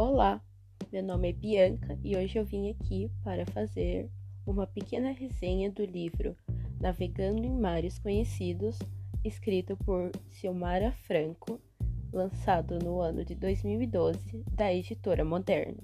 Olá, meu nome é Bianca e hoje eu vim aqui para fazer uma pequena resenha do livro Navegando em Mares Conhecidos, escrito por Silmara Franco, lançado no ano de 2012 da editora Moderna.